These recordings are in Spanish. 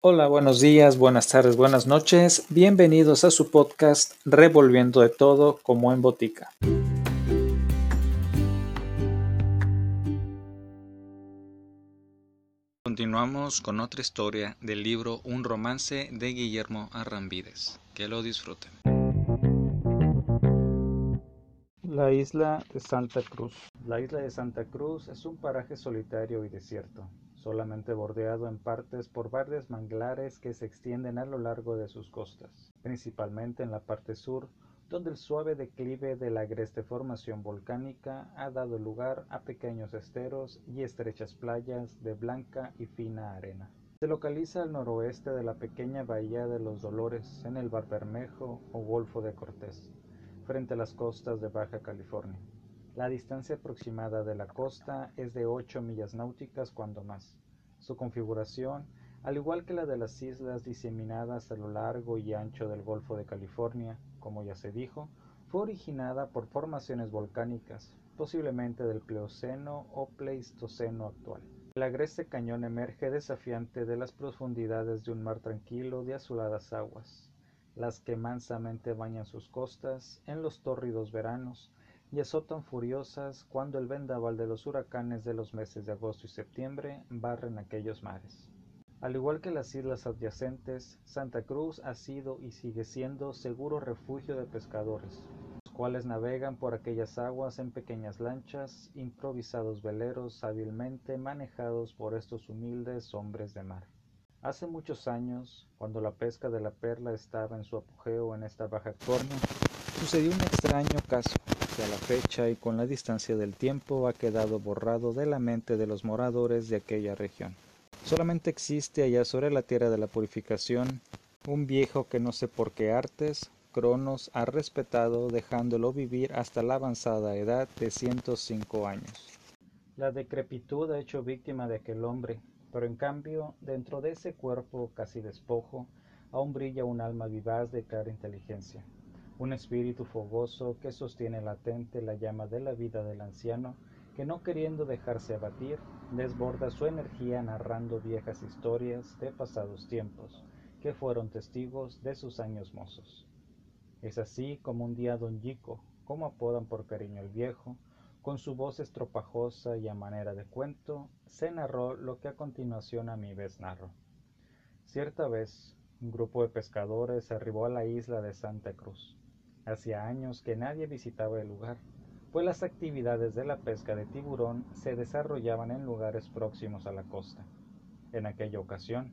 Hola, buenos días, buenas tardes, buenas noches. Bienvenidos a su podcast Revolviendo de todo como en botica. Continuamos con otra historia del libro Un romance de Guillermo Arrambides. Que lo disfruten. La isla de Santa Cruz. La isla de Santa Cruz es un paraje solitario y desierto solamente bordeado en partes por varios manglares que se extienden a lo largo de sus costas, principalmente en la parte sur, donde el suave declive de la agreste formación volcánica ha dado lugar a pequeños esteros y estrechas playas de blanca y fina arena. Se localiza al noroeste de la pequeña bahía de los Dolores, en el Bar Bermejo o Golfo de Cortés, frente a las costas de Baja California. La distancia aproximada de la costa es de 8 millas náuticas cuando más. Su configuración, al igual que la de las islas diseminadas a lo largo y ancho del Golfo de California, como ya se dijo, fue originada por formaciones volcánicas, posiblemente del Plioceno o Pleistoceno actual. El agreste cañón emerge desafiante de las profundidades de un mar tranquilo de azuladas aguas, las que mansamente bañan sus costas en los tórridos veranos, y azotan furiosas cuando el vendaval de los huracanes de los meses de agosto y septiembre barren aquellos mares. Al igual que las islas adyacentes, Santa Cruz ha sido y sigue siendo seguro refugio de pescadores, los cuales navegan por aquellas aguas en pequeñas lanchas, improvisados veleros hábilmente manejados por estos humildes hombres de mar. Hace muchos años, cuando la pesca de la perla estaba en su apogeo en esta Baja California, sucedió un extraño caso la fecha y con la distancia del tiempo ha quedado borrado de la mente de los moradores de aquella región. Solamente existe allá sobre la tierra de la purificación un viejo que no sé por qué artes Cronos ha respetado dejándolo vivir hasta la avanzada edad de 105 años. La decrepitud ha hecho víctima de aquel hombre, pero en cambio, dentro de ese cuerpo casi despojo, aún brilla un alma vivaz de clara inteligencia un espíritu fogoso que sostiene latente la llama de la vida del anciano, que no queriendo dejarse abatir, desborda su energía narrando viejas historias de pasados tiempos, que fueron testigos de sus años mozos. Es así como un día don Yico, como apodan por cariño el viejo, con su voz estropajosa y a manera de cuento, se narró lo que a continuación a mi vez narro. Cierta vez, un grupo de pescadores arribó a la isla de Santa Cruz. Hacía años que nadie visitaba el lugar, pues las actividades de la pesca de tiburón se desarrollaban en lugares próximos a la costa. En aquella ocasión,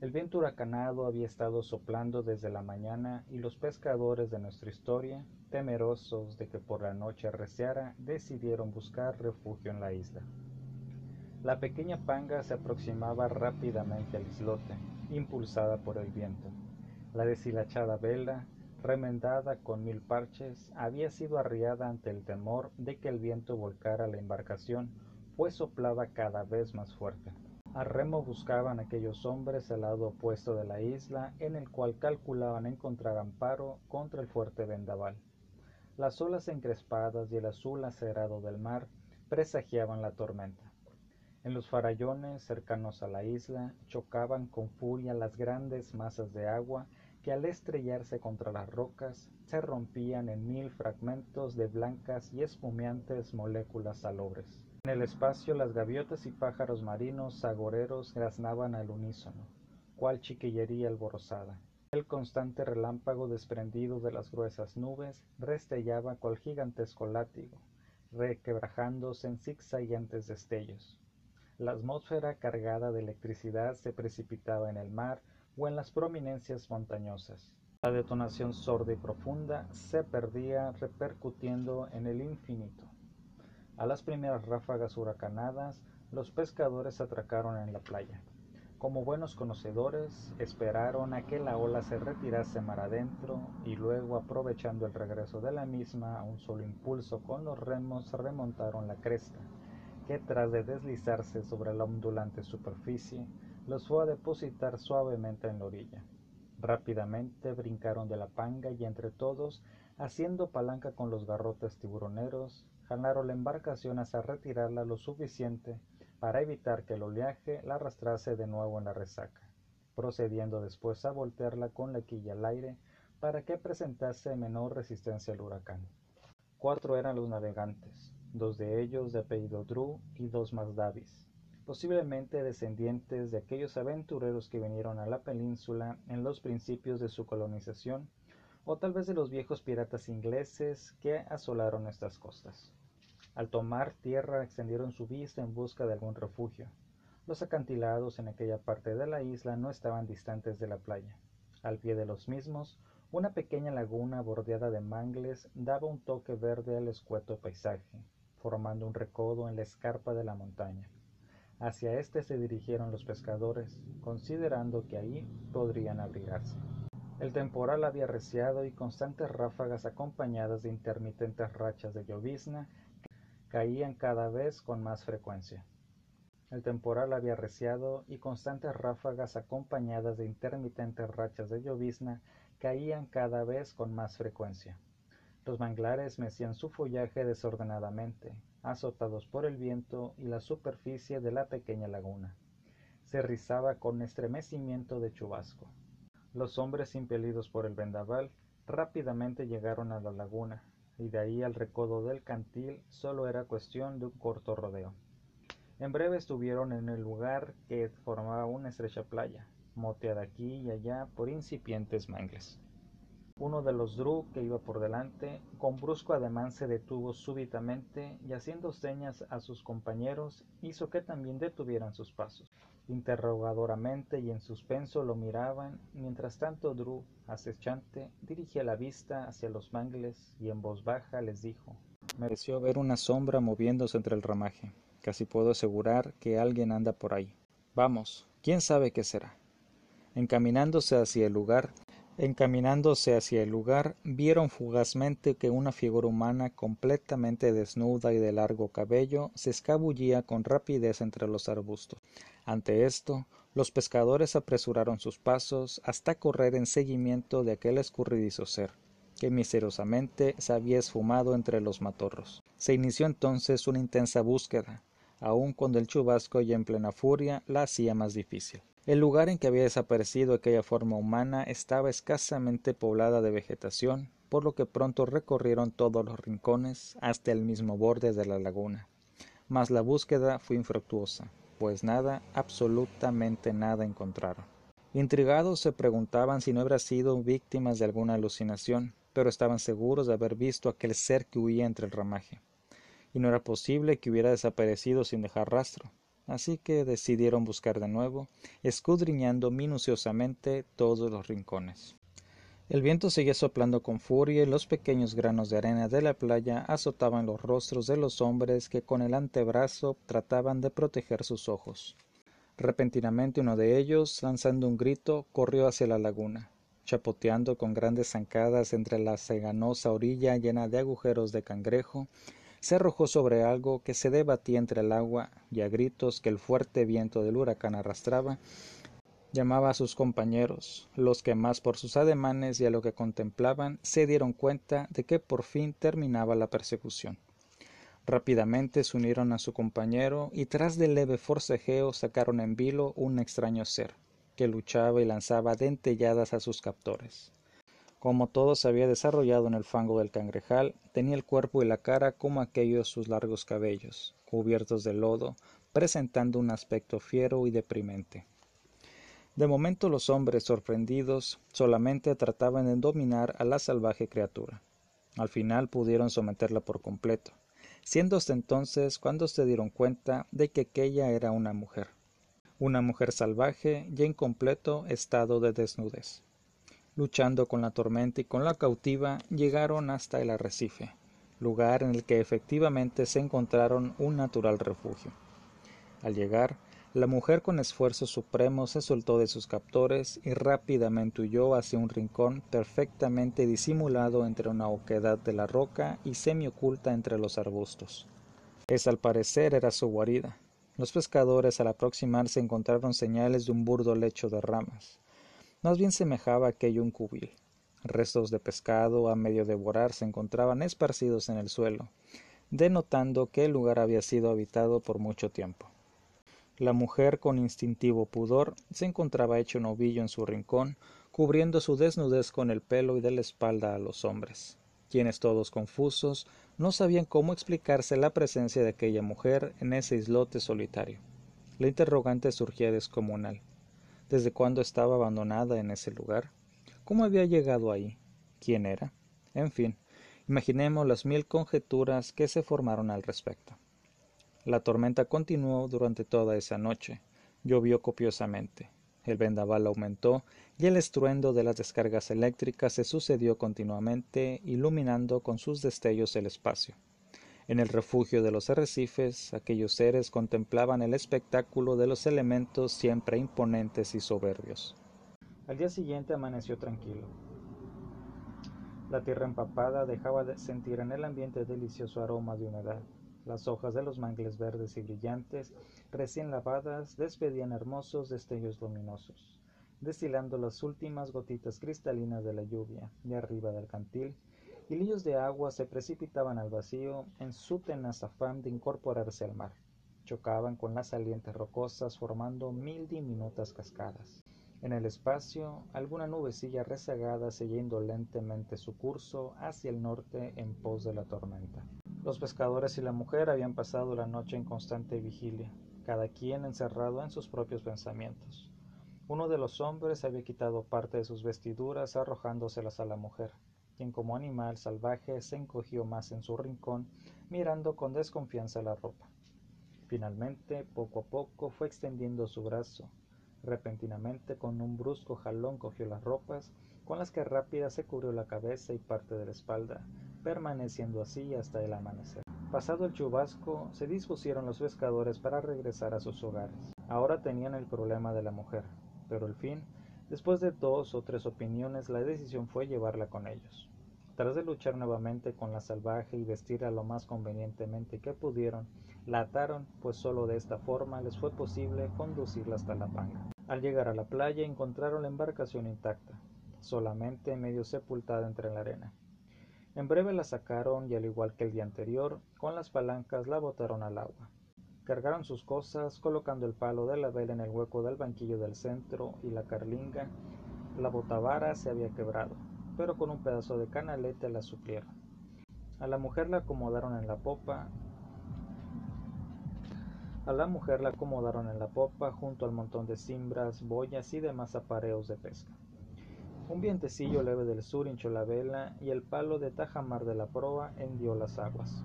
el viento huracanado había estado soplando desde la mañana y los pescadores de nuestra historia, temerosos de que por la noche arreciara, decidieron buscar refugio en la isla. La pequeña panga se aproximaba rápidamente al islote, impulsada por el viento. La deshilachada vela remendada con mil parches, había sido arriada ante el temor de que el viento volcara la embarcación, pues soplaba cada vez más fuerte. A remo buscaban aquellos hombres el lado opuesto de la isla, en el cual calculaban encontrar amparo contra el fuerte vendaval. Las olas encrespadas y el azul acerado del mar presagiaban la tormenta. En los farallones cercanos a la isla chocaban con furia las grandes masas de agua que al estrellarse contra las rocas se rompían en mil fragmentos de blancas y espumeantes moléculas salobres. En el espacio las gaviotas y pájaros marinos agoreros graznaban al unísono, cual chiquillería alborozada. El constante relámpago desprendido de las gruesas nubes restellaba cual gigantesco látigo, requebrajándose en zigzagueantes destellos. La atmósfera cargada de electricidad se precipitaba en el mar o en las prominencias montañosas. La detonación sorda y profunda se perdía repercutiendo en el infinito. A las primeras ráfagas huracanadas, los pescadores atracaron en la playa. Como buenos conocedores, esperaron a que la ola se retirase mar adentro y luego, aprovechando el regreso de la misma a un solo impulso con los remos, remontaron la cresta, que tras de deslizarse sobre la ondulante superficie, los fue a depositar suavemente en la orilla. Rápidamente brincaron de la panga y entre todos, haciendo palanca con los garrotes tiburoneros, jalaron la embarcación hasta retirarla lo suficiente para evitar que el oleaje la arrastrase de nuevo en la resaca. procediendo después a voltearla con la quilla al aire para que presentase menor resistencia al huracán. Cuatro eran los navegantes, dos de ellos de apellido Drew y dos más Davis, posiblemente descendientes de aquellos aventureros que vinieron a la península en los principios de su colonización, o tal vez de los viejos piratas ingleses que asolaron estas costas. Al tomar tierra extendieron su vista en busca de algún refugio. Los acantilados en aquella parte de la isla no estaban distantes de la playa. Al pie de los mismos, una pequeña laguna bordeada de mangles daba un toque verde al escueto paisaje, formando un recodo en la escarpa de la montaña. Hacia éste se dirigieron los pescadores, considerando que ahí podrían abrigarse. El temporal había arreciado y constantes ráfagas acompañadas de intermitentes rachas de llovizna caían cada vez con más frecuencia. El temporal había arreciado y constantes ráfagas acompañadas de intermitentes rachas de llovizna caían cada vez con más frecuencia. Los manglares mecían su follaje desordenadamente, azotados por el viento y la superficie de la pequeña laguna. Se rizaba con estremecimiento de chubasco. Los hombres impelidos por el vendaval rápidamente llegaron a la laguna, y de ahí al recodo del cantil solo era cuestión de un corto rodeo. En breve estuvieron en el lugar que formaba una estrecha playa, moteada aquí y allá por incipientes mangles. Uno de los Dru que iba por delante, con brusco ademán se detuvo súbitamente y haciendo señas a sus compañeros hizo que también detuvieran sus pasos. Interrogadoramente y en suspenso lo miraban, mientras tanto Drew, acechante, dirigía la vista hacia los mangles y en voz baja les dijo Mereció ver una sombra moviéndose entre el ramaje. Casi puedo asegurar que alguien anda por ahí. Vamos, quién sabe qué será. Encaminándose hacia el lugar, Encaminándose hacia el lugar, vieron fugazmente que una figura humana completamente desnuda y de largo cabello se escabullía con rapidez entre los arbustos. Ante esto, los pescadores apresuraron sus pasos hasta correr en seguimiento de aquel escurridizo ser, que misteriosamente se había esfumado entre los matorros. Se inició entonces una intensa búsqueda, aun cuando el chubasco ya en plena furia la hacía más difícil. El lugar en que había desaparecido aquella forma humana estaba escasamente poblada de vegetación, por lo que pronto recorrieron todos los rincones hasta el mismo borde de la laguna. Mas la búsqueda fue infructuosa, pues nada, absolutamente nada encontraron. Intrigados se preguntaban si no habría sido víctimas de alguna alucinación, pero estaban seguros de haber visto aquel ser que huía entre el ramaje. Y no era posible que hubiera desaparecido sin dejar rastro, así que decidieron buscar de nuevo, escudriñando minuciosamente todos los rincones. El viento seguía soplando con furia y los pequeños granos de arena de la playa azotaban los rostros de los hombres que con el antebrazo trataban de proteger sus ojos. Repentinamente uno de ellos, lanzando un grito, corrió hacia la laguna, chapoteando con grandes zancadas entre la ceganosa orilla llena de agujeros de cangrejo, se arrojó sobre algo que se debatía entre el agua y a gritos que el fuerte viento del huracán arrastraba, llamaba a sus compañeros, los que más por sus ademanes y a lo que contemplaban se dieron cuenta de que por fin terminaba la persecución. Rápidamente se unieron a su compañero y tras del leve forcejeo sacaron en vilo un extraño ser, que luchaba y lanzaba dentelladas a sus captores. Como todo se había desarrollado en el fango del cangrejal, tenía el cuerpo y la cara como aquellos sus largos cabellos, cubiertos de lodo, presentando un aspecto fiero y deprimente. De momento los hombres, sorprendidos, solamente trataban de dominar a la salvaje criatura. Al final pudieron someterla por completo, siendo hasta entonces cuando se dieron cuenta de que aquella era una mujer, una mujer salvaje y en completo estado de desnudez luchando con la tormenta y con la cautiva, llegaron hasta el arrecife, lugar en el que efectivamente se encontraron un natural refugio. Al llegar, la mujer con esfuerzo supremo se soltó de sus captores y rápidamente huyó hacia un rincón perfectamente disimulado entre una oquedad de la roca y semioculta entre los arbustos. Esa al parecer era su guarida. Los pescadores al aproximarse encontraron señales de un burdo lecho de ramas. Más bien semejaba aquello un cubil. Restos de pescado a medio devorar se encontraban esparcidos en el suelo, denotando que el lugar había sido habitado por mucho tiempo. La mujer, con instintivo pudor, se encontraba hecho un ovillo en su rincón, cubriendo su desnudez con el pelo y de la espalda a los hombres, quienes todos confusos no sabían cómo explicarse la presencia de aquella mujer en ese islote solitario. La interrogante surgía descomunal. ¿Desde cuándo estaba abandonada en ese lugar? ¿Cómo había llegado ahí? ¿Quién era? En fin, imaginemos las mil conjeturas que se formaron al respecto. La tormenta continuó durante toda esa noche. Llovió copiosamente. El vendaval aumentó y el estruendo de las descargas eléctricas se sucedió continuamente, iluminando con sus destellos el espacio. En el refugio de los arrecifes, aquellos seres contemplaban el espectáculo de los elementos siempre imponentes y soberbios. Al día siguiente amaneció tranquilo. La tierra empapada dejaba de sentir en el ambiente delicioso aroma de humedad. Las hojas de los mangles verdes y brillantes, recién lavadas, despedían hermosos destellos luminosos, destilando las últimas gotitas cristalinas de la lluvia de arriba del cantil, de agua se precipitaban al vacío en su tenaz afán de incorporarse al mar. Chocaban con las salientes rocosas formando mil diminutas cascadas. En el espacio, alguna nubecilla rezagada seguía indolentemente su curso hacia el norte en pos de la tormenta. Los pescadores y la mujer habían pasado la noche en constante vigilia, cada quien encerrado en sus propios pensamientos. Uno de los hombres había quitado parte de sus vestiduras arrojándoselas a la mujer, quien como animal salvaje se encogió más en su rincón, mirando con desconfianza la ropa. Finalmente, poco a poco, fue extendiendo su brazo. Repentinamente, con un brusco jalón cogió las ropas, con las que rápida se cubrió la cabeza y parte de la espalda, permaneciendo así hasta el amanecer. Pasado el chubasco, se dispusieron los pescadores para regresar a sus hogares. Ahora tenían el problema de la mujer, pero al fin, después de dos o tres opiniones, la decisión fue llevarla con ellos. Tras de luchar nuevamente con la salvaje y vestirla lo más convenientemente que pudieron, la ataron, pues solo de esta forma les fue posible conducirla hasta la panga. Al llegar a la playa encontraron la embarcación intacta, solamente medio sepultada entre la arena. En breve la sacaron y al igual que el día anterior, con las palancas la botaron al agua. Cargaron sus cosas, colocando el palo de la vela en el hueco del banquillo del centro y la carlinga. La botavara se había quebrado, pero con un pedazo de canalete la suplieron. A la mujer la acomodaron en la popa. A la mujer la acomodaron en la popa junto al montón de cimbras, boyas y demás apareos de pesca. Un vientecillo leve del sur hinchó la vela y el palo de tajamar de la proa hendió las aguas.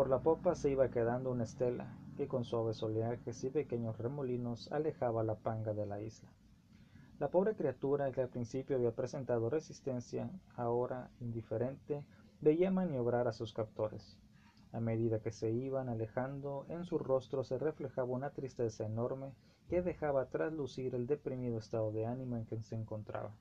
Por la popa se iba quedando una estela que con suaves oleajes y pequeños remolinos alejaba la panga de la isla. La pobre criatura que al principio había presentado resistencia, ahora, indiferente, veía maniobrar a sus captores. A medida que se iban alejando, en su rostro se reflejaba una tristeza enorme que dejaba traslucir el deprimido estado de ánimo en que se encontraba.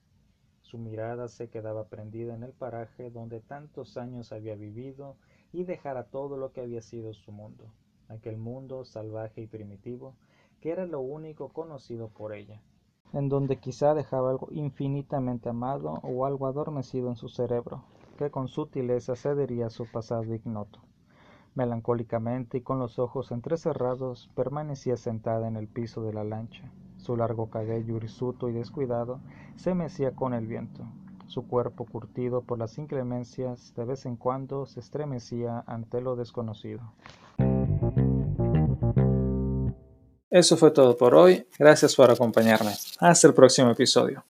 Su mirada se quedaba prendida en el paraje donde tantos años había vivido y dejara todo lo que había sido su mundo, aquel mundo salvaje y primitivo, que era lo único conocido por ella, en donde quizá dejaba algo infinitamente amado o algo adormecido en su cerebro, que con sutileza cedería a su pasado ignoto. Melancólicamente y con los ojos entrecerrados, permanecía sentada en el piso de la lancha. Su largo cabello hirsuto y descuidado se mecía con el viento. Su cuerpo, curtido por las inclemencias, de vez en cuando se estremecía ante lo desconocido. Eso fue todo por hoy. Gracias por acompañarme. Hasta el próximo episodio.